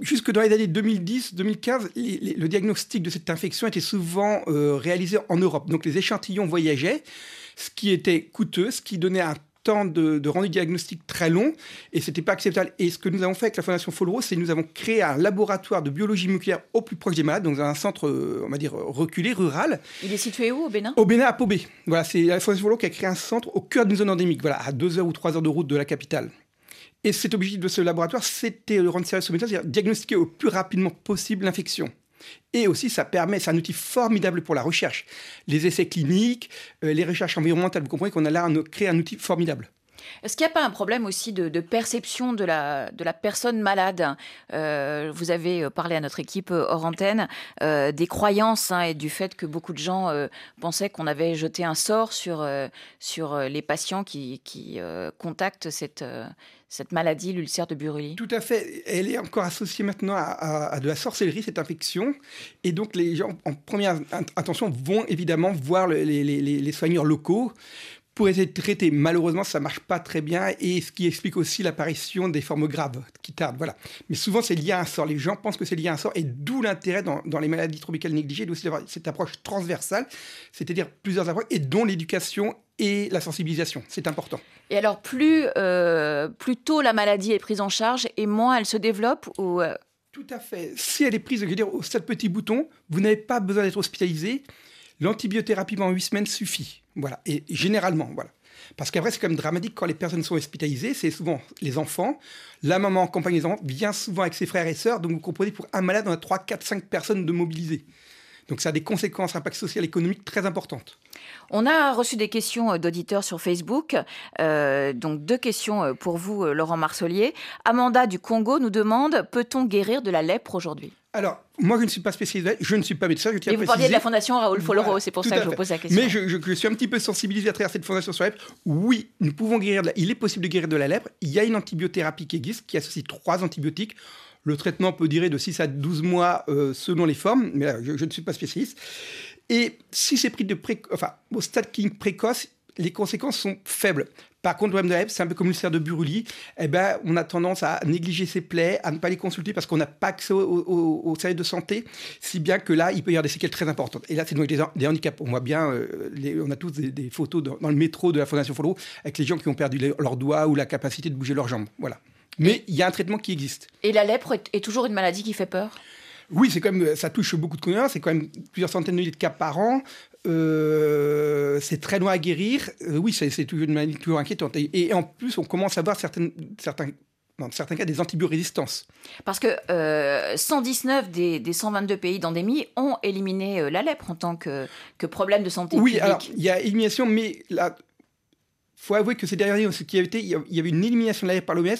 jusque dans les années 2010-2015, le diagnostic de cette infection était souvent euh, réalisé en Europe. Donc les échantillons voyageaient, ce qui était coûteux, ce qui donnait un temps de, de rendu diagnostic très long et c'était pas acceptable. Et ce que nous avons fait avec la Fondation Follow, c'est que nous avons créé un laboratoire de biologie nucléaire au plus proche des malades, dans un centre, on va dire, reculé, rural. Il est situé où au Bénin? Au Bénin, à Pobé. Voilà, c'est la Fondation Follow qui a créé un centre au cœur d'une zone endémique, voilà, à 2 heures ou 3 heures de route de la capitale. Et cet objectif de ce laboratoire, c'était de rendre service aux médecins, c'est-à-dire diagnostiquer au plus rapidement possible l'infection. Et aussi, ça permet, c'est un outil formidable pour la recherche. Les essais cliniques, euh, les recherches environnementales, vous comprenez qu'on a là créé un outil formidable. Est-ce qu'il n'y a pas un problème aussi de, perception de la, de la personne malade euh, Vous avez parlé à notre équipe hors antenne euh, des croyances hein, et du fait que beaucoup de gens euh, pensaient qu'on avait jeté un sort sur, euh, sur les patients qui, qui euh, contactent cette, cette maladie, l'ulcère de Buruli? Tout à fait. Elle est encore associée maintenant à, de la sorcellerie, cette infection. Et donc les gens, en première intention, vont évidemment voir le, les, les, les soigneurs locaux pour essayer de traiter. Malheureusement, ça marche pas très bien et ce qui explique aussi l'apparition des formes graves qui tardent. Voilà. Mais souvent, c'est lié à un sort. Les gens pensent que c'est lié à un sort et d'où l'intérêt dans, dans, les maladies tropicales négligées d'aussi avoir cette approche transversale, c'est-à-dire plusieurs approches et dont l'éducation et la sensibilisation. C'est important. Et alors, plus, euh, plus tôt la maladie est prise en charge et moins elle se développe ou euh... Tout à fait. Si elle est prise, je veux dire, au stade petit bouton, vous n'avez pas besoin d'être hospitalisé. L'antibiothérapie pendant 8 semaines suffit. Voilà. Et généralement, voilà. Parce qu'après, c'est quand même dramatique quand les personnes sont hospitalisées. C'est souvent les enfants. La maman accompagne les enfants, vient souvent avec ses frères et sœurs. Donc, vous comprenez, pour un malade, on a 3, 4, 5 personnes de mobilisées. Donc, ça a des conséquences, un impact social, économique très importantes. On a reçu des questions d'auditeurs sur Facebook. Euh, donc, deux questions pour vous, Laurent Marcelier. Amanda du Congo nous demande Peut-on guérir de la lèpre aujourd'hui? Alors, moi, je ne suis pas spécialisé, je ne suis pas médecin. Je tiens Et vous parliez de la fondation Raoul voilà, c'est pour ça que je vous pose la question. Mais je, je, je, suis un petit peu sensibilisé à travers cette fondation sur la lèpre. Oui, nous pouvons guérir de la... il est possible de guérir de la lèpre. Il y a une antibiothérapie qui existe, qui associe trois antibiotiques. Le traitement peut durer de 6 à 12 mois euh, selon les formes, mais là, je, je, ne suis pas spécialiste. Et si c'est pris de pré... enfin, au stade clinique précoce, les conséquences sont faibles. Par contre, le problème de la c'est un peu comme l'ulcère de Buruli. Eh ben, on a tendance à négliger ses plaies, à ne pas les consulter parce qu'on n'a pas accès au, au, au, service de santé, si bien que là, il peut y avoir des séquelles très importantes. Et là, c'est donc des, des, handicaps. On voit bien, euh, les, on a tous des, des photos dans, dans, le métro de la Fondation Follow avec les gens qui ont perdu les, leurs doigts ou la capacité de bouger leurs jambes. Voilà. Mais il y a un traitement qui existe. Et la lèpre est, est toujours une maladie qui fait peur? Oui, c'est quand même, ça touche beaucoup de connards, c'est quand même plusieurs centaines de milliers de cas par an. Euh, c'est très loin à guérir. Euh, oui, c'est toujours une maladie toujours inquiétante. Et, et, en plus, on commence à voir certaines, certains, dans certains cas des antibiorésistances. Parce que euh, 119 des, des, 122 pays d'endémie ont éliminé euh, la lèpre en tant que, que problème de santé oui, publique. alors il y a élimination, mais il faut avouer que ces dernières années, ce qui a été, il y avait une élimination de la lèpre par l'OMS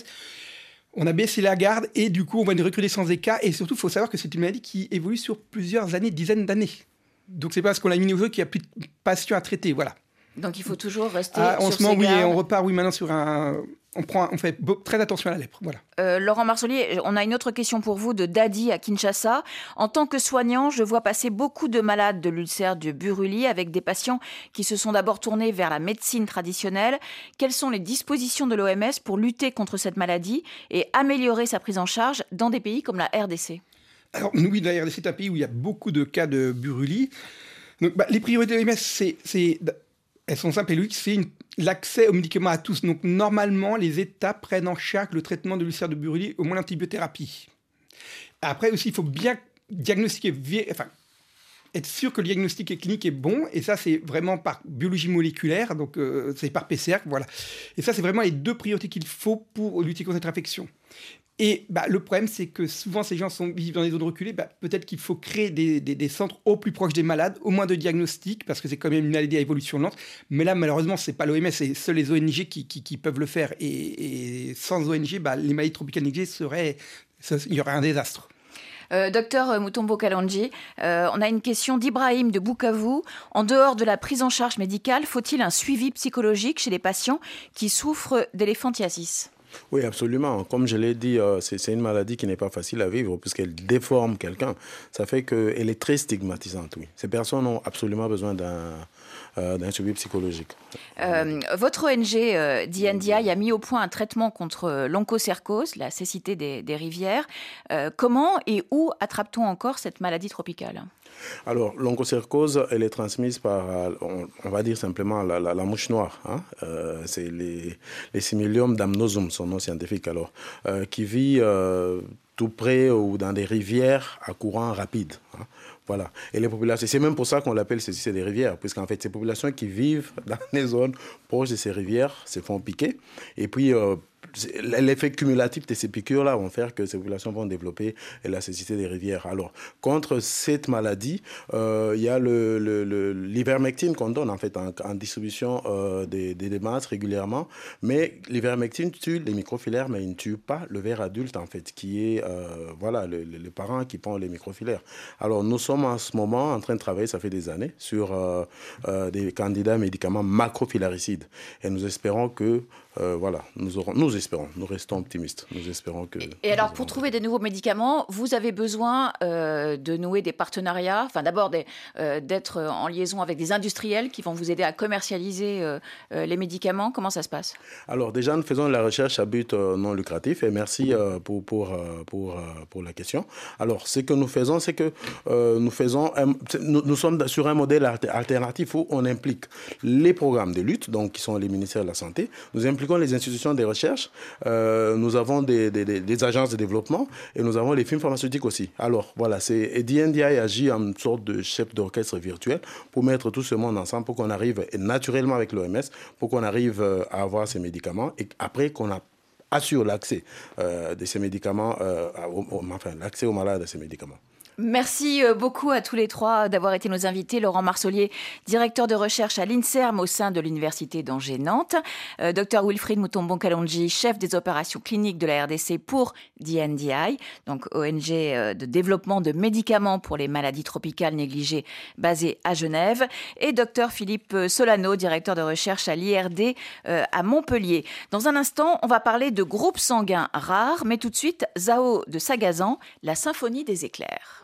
on a baissé la garde et du coup on voit une recrudescence des cas et surtout il faut savoir que c'est une maladie qui évolue sur plusieurs années, dizaines d'années. Donc c'est pas parce qu'on l'a mis au jeu qu'il n'y a plus de patients à traiter, voilà. Donc il faut toujours rester ah, en ce moment oui, et on repart oui maintenant sur un on, prend, on fait très attention à la lèpre. Voilà. Euh, Laurent Marcelier, on a une autre question pour vous de Dadi à Kinshasa. En tant que soignant, je vois passer beaucoup de malades de l'ulcère du Buruli avec des patients qui se sont d'abord tournés vers la médecine traditionnelle. Quelles sont les dispositions de l'OMS pour lutter contre cette maladie et améliorer sa prise en charge dans des pays comme la RDC Alors, oui, d'ailleurs, c'est un pays où il y a beaucoup de cas de burulie. Donc, bah, les priorités de l'OMS, elles sont simples et logiques. C'est l'accès aux médicaments à tous. Donc, normalement, les États prennent en charge le traitement de l'ulcère de burulie, au moins l'antibiothérapie. Après aussi, il faut bien diagnostiquer, enfin, être sûr que le diagnostic clinique est bon, et ça, c'est vraiment par biologie moléculaire, donc euh, c'est par PCR, voilà. Et ça, c'est vraiment les deux priorités qu'il faut pour lutter contre cette infection. Et bah, le problème, c'est que souvent, ces gens sont, vivent dans des zones reculées. Bah, peut-être qu'il faut créer des, centres au plus proche des malades, au moins de diagnostic, parce que c'est quand même une maladie à évolution lente. Mais là, malheureusement, c'est pas l'OMS, c'est seuls les ONG qui, peuvent le faire. Et, sans ONG, bah, les maladies tropicales négligées seraient, il y aurait un désastre. Euh, docteur Mutombo Kalonji, euh, on a une question d'Ibrahim de Bukavu. En dehors de la prise en charge médicale, faut-il un suivi psychologique chez les patients qui souffrent d'éléphantiasis oui, absolument. Comme je l'ai dit, euh, c'est une maladie qui n'est pas facile à vivre puisqu'elle déforme quelqu'un. Ça fait qu'elle est très stigmatisante, oui. Ces personnes ont absolument besoin d'un d'un suivi psychologique. Euh, votre ONG euh, DNDI a mis au point un traitement contre l'onchocercose, la cécité des, rivières. comment et où attrape-t-on encore cette maladie tropicale? Alors, l'onchocercose, elle est transmise par, on, va dire simplement la, mouche noire. Hein. c'est les, les Similium damnosum, son nom scientifique, alors, qui vit tout près ou dans des rivières à courant rapide. Hein. Voilà. Et les populations, c'est même pour ça qu'on l'appelle c'est des rivières, puisqu'en fait, ces populations qui vivent dans les zones proches de ces rivières se font piquer. Et puis, euh, l'effet cumulatif de ces piqûres-là vont faire que ces populations vont développer la cécité des rivières. Alors, contre cette maladie, euh, il y a l'ivermectine le, qu'on donne en fait en, distribution euh, des, des, masses régulièrement, mais l'ivermectine tue les microfilaires, mais il ne tue pas le ver adulte en fait, qui est euh, voilà le, parents qui prend les microfilaires. Alors, nous sommes en ce moment en train de travailler, ça fait des années, sur des candidats médicaments macrofilaricides, et nous espérons que euh, voilà, nous, aurons, nous espérons, nous restons optimistes. Nous espérons que. Et, alors, pour trouver des nouveaux médicaments, vous avez besoin euh, de nouer des partenariats, enfin d'abord euh, d'être en liaison avec des industriels qui vont vous aider à commercialiser les médicaments. Comment ça se passe? Alors, déjà, nous faisons la recherche à but non lucratif et merci pour, pour, pour, pour, la question. Alors, ce que nous faisons, c'est que nous, faisons nous, nous, sommes sur un modèle alternatif où on implique les programmes de lutte, donc qui sont les ministères de la Santé. Nous impliquons les institutions de recherche, euh, nous avons des, des, agences de développement et nous avons les films pharmaceutiques aussi. Alors voilà, c'est DNDI agit en sorte de chef d'orchestre virtuel pour mettre tout ce monde ensemble pour qu'on arrive naturellement avec l'OMS, pour qu'on arrive euh, à avoir ces médicaments et après qu'on assure l'accès euh, de ces médicaments, enfin l'accès aux malades à ces médicaments. Merci euh, beaucoup à tous les trois d'avoir été nos invités. Laurent Marsolier, directeur de recherche à l'INSERM au sein de l'Université d'Angers-Nantes. Euh, Dr Wilfried Moutombon-Kalonji, chef des opérations cliniques de la RDC pour DNDI, donc ONG euh, de développement de médicaments pour les maladies tropicales négligées basée à Genève. Et Dr Philippe Solano, directeur de recherche à l'IRD à Montpellier. Dans un instant, on va parler de groupes sanguins rares, mais tout de suite, Zao de Sagazan, la symphonie des éclairs.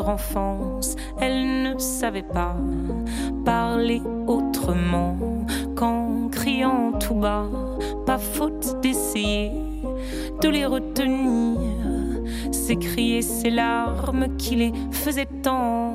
enfance, elle ne savait pas parler autrement qu'en criant tout bas. Pas faute d'essayer de les retenir, s'écrier ses larmes qui les faisaient tant.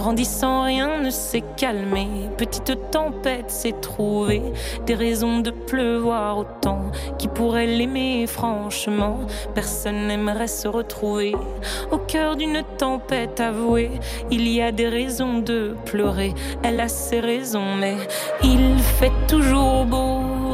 Grandissant, rien ne s'est calmé. Petite tempête s'est trouvée. Des raisons de pleuvoir autant. Qui pourrait l'aimer franchement Personne n'aimerait se retrouver au cœur d'une tempête avouée. Il y a des raisons de pleurer. Elle a ses raisons, mais il fait toujours beau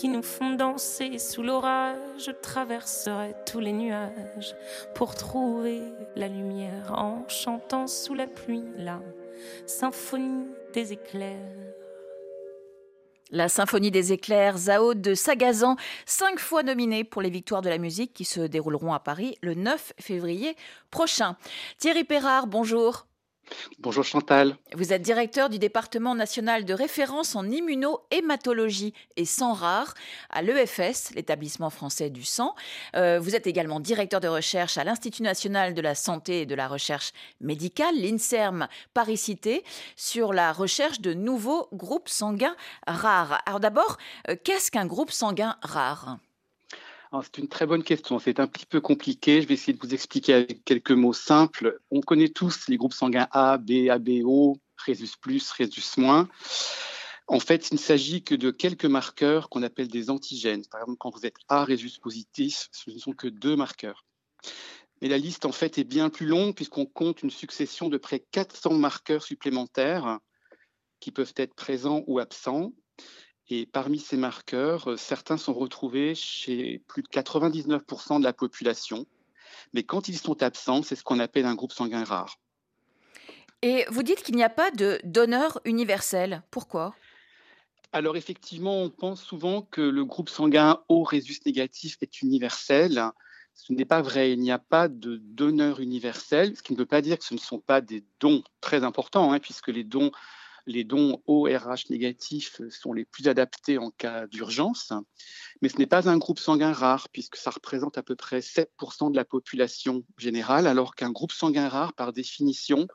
Qui nous font danser sous l'orage. Je traverserai tous les nuages pour trouver la lumière en chantant sous la pluie la symphonie des éclairs. La Symphonie des éclairs, Zao de Sagazan, cinq fois nominé pour les victoires de la musique qui se dérouleront à Paris le 9 février prochain. Thierry Perrard, bonjour. Bonjour Chantal. Vous êtes directeur du département national de référence en immunohématologie et sang rare à l'EFS, l'établissement français du sang. Euh, vous êtes également directeur de recherche à l'Institut national de la santé et de la recherche médicale, l'INSERM Paris-Cité, sur la recherche de nouveaux groupes sanguins rares. Alors d'abord, euh, qu'est-ce qu'un groupe sanguin rare? C'est une très bonne question. C'est un petit peu compliqué. Je vais essayer de vous expliquer avec quelques mots simples. On connaît tous les groupes sanguins A, B, ABO, Rhésus plus, Rhésus moins. En fait, il ne s'agit que de quelques marqueurs qu'on appelle des antigènes. Par exemple, quand vous êtes A Rhésus positif, ce ne sont que deux marqueurs. Mais la liste, en fait, est bien plus longue puisqu'on compte une succession de près 400 marqueurs supplémentaires qui peuvent être présents ou absents. Et parmi ces marqueurs, euh, certains sont retrouvés chez plus de 99% de la population. Mais quand ils sont absents, c'est ce qu'on appelle un groupe sanguin rare. Et vous dites qu'il n'y a pas de donneur universel. Pourquoi? Alors effectivement, on pense souvent que le groupe sanguin O résus négatif est universel. Ce n'est pas vrai, il n'y a pas de donneur universel, ce qui ne veut pas dire que ce ne sont pas des dons très importants, hein, puisque les dons les dons ORH négatifs sont les plus adaptés en cas d'urgence, mais ce n'est pas un groupe sanguin rare puisque ça représente à peu près 7% de la population générale, alors qu'un groupe sanguin rare, par définition,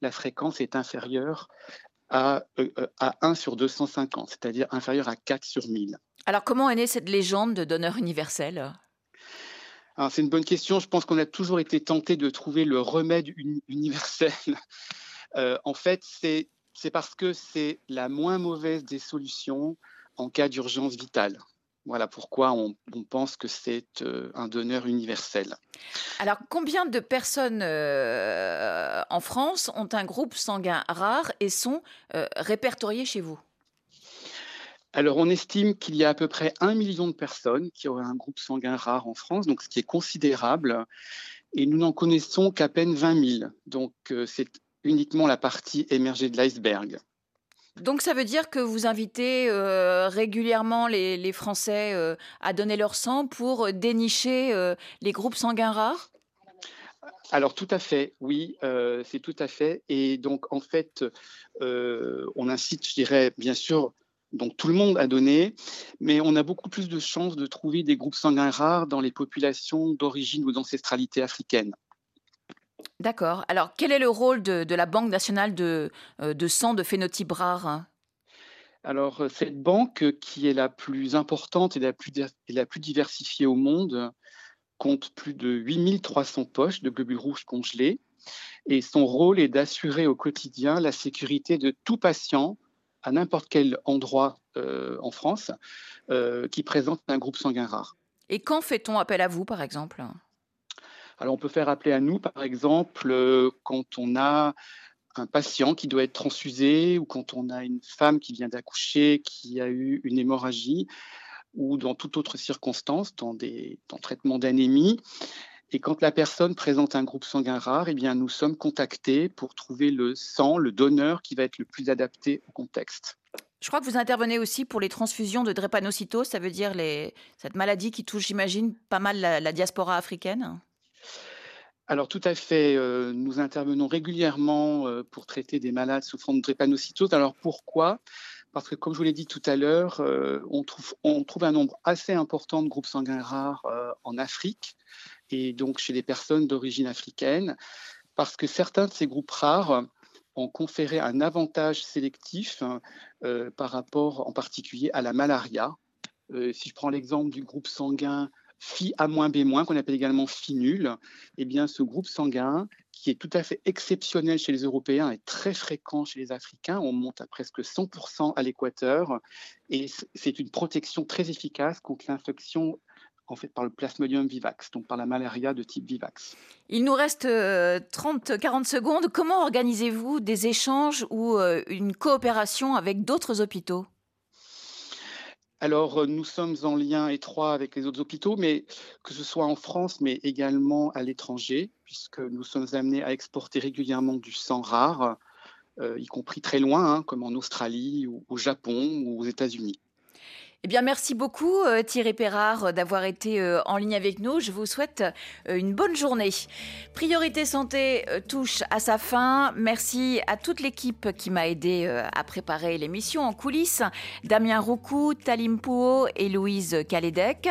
la fréquence est inférieure à, euh, à 1 sur 250, c'est-à-dire inférieure à 4 sur 1000. Alors comment est née cette légende de donneur universel? C'est une bonne question. Je pense qu'on a toujours été tenté de trouver le remède universel. Euh, en fait, c'est c'est parce que c'est la moins mauvaise des solutions en cas d'urgence vitale. Voilà pourquoi on, pense que c'est euh, un donneur universel. Alors, combien de personnes euh, en France ont un groupe sanguin rare et sont euh, répertoriées chez vous? Alors, on estime qu'il y a à peu près un million de personnes qui auraient un groupe sanguin rare en France, donc ce qui est considérable. Et nous n'en connaissons qu'à peine 20 000. Donc, c'est uniquement la partie émergée de l'iceberg. Donc ça veut dire que vous invitez euh, régulièrement les, Français euh, à donner leur sang pour dénicher euh, les groupes sanguins rares? Alors tout à fait, oui, c'est tout à fait. Et donc en fait, on incite, je dirais, bien sûr, donc tout le monde à donner, mais on a beaucoup plus de chances de trouver des groupes sanguins rares dans les populations d'origine ou d'ancestralité africaine. D'accord. Alors, quel est le rôle de, la Banque nationale de, euh, de sang de phénotype rare Alors, euh, cette banque, euh, qui est la plus importante et la plus, la plus diversifiée au monde, compte plus de 8300 poches de globules rouges congelés. Et son rôle est d'assurer au quotidien la sécurité de tout patient à n'importe quel endroit en France qui présente un groupe sanguin rare. Et quand fait-on appel à vous, par exemple? Alors on peut faire appeler à nous, par exemple, euh, quand on a un patient qui doit être transfusé ou quand on a une femme qui vient d'accoucher, qui a eu une hémorragie ou dans toute autre circonstance, dans des dans traitement d'anémie. Et quand la personne présente un groupe sanguin rare, eh bien, nous sommes contactés pour trouver le sang, le donneur qui va être le plus adapté au contexte. Je crois que vous intervenez aussi pour les transfusions de drépanocytose, ça veut dire les... cette maladie qui touche, j'imagine, pas mal la, diaspora africaine alors tout à fait, euh, nous intervenons régulièrement euh, pour traiter des malades souffrant de drépanocytose. Alors pourquoi? Parce que comme je vous l'ai dit tout à l'heure, euh, on, trouve, on, trouve, un nombre assez important de groupes sanguins rares en Afrique et donc chez les personnes d'origine africaine, parce que certains de ces groupes rares ont conféré un avantage sélectif euh, par rapport en particulier à la malaria. Si je prends l'exemple du groupe sanguin Phi A-B-, qu'on appelle également Phi nul, eh bien ce groupe sanguin qui est tout à fait exceptionnel chez les Européens et très fréquent chez les Africains, on monte à presque 100% à l'équateur, et c'est une protection très efficace contre l'infection en fait par le Plasmodium vivax, donc par la malaria de type vivax. Il nous reste 30-40 euh, secondes. Comment organisez-vous des échanges ou euh, une coopération avec d'autres hôpitaux? Alors, euh, nous sommes en lien étroit avec les autres hôpitaux, mais que ce soit en France, mais également à l'étranger, puisque nous sommes amenés à exporter régulièrement du sang rare, y compris très loin, hein, comme en Australie ou au Japon ou aux États-Unis. Eh merci beaucoup euh, Thierry Perrard euh, d'avoir été euh, en ligne avec nous. Je vous souhaite une bonne journée. Priorité santé touche à sa fin. Merci à toute l'équipe qui m'a aidé à préparer l'émission en coulisses. Damien Roucou, Talim Pouo et Louise Calédec.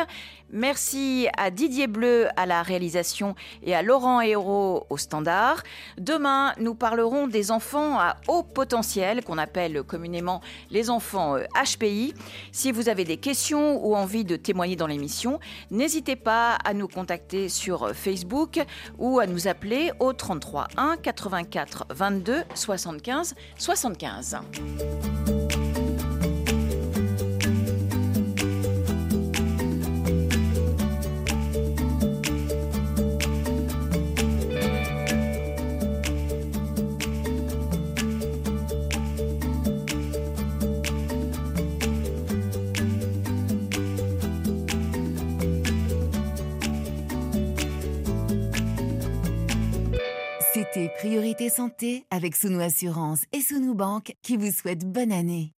Merci à Didier Bleu à la réalisation et à Laurent Hérault au standard. Demain, nous parlerons des enfants à haut potentiel qu'on appelle communément les enfants HPI. Si vous avez avez des questions ou envie de témoigner dans l'émission, n'hésitez pas à nous contacter sur Facebook ou à nous appeler au 33 1 84 22 75 75. Priorité Santé avec Sounou Assurance et Sounou Banque qui vous souhaitent bonne année.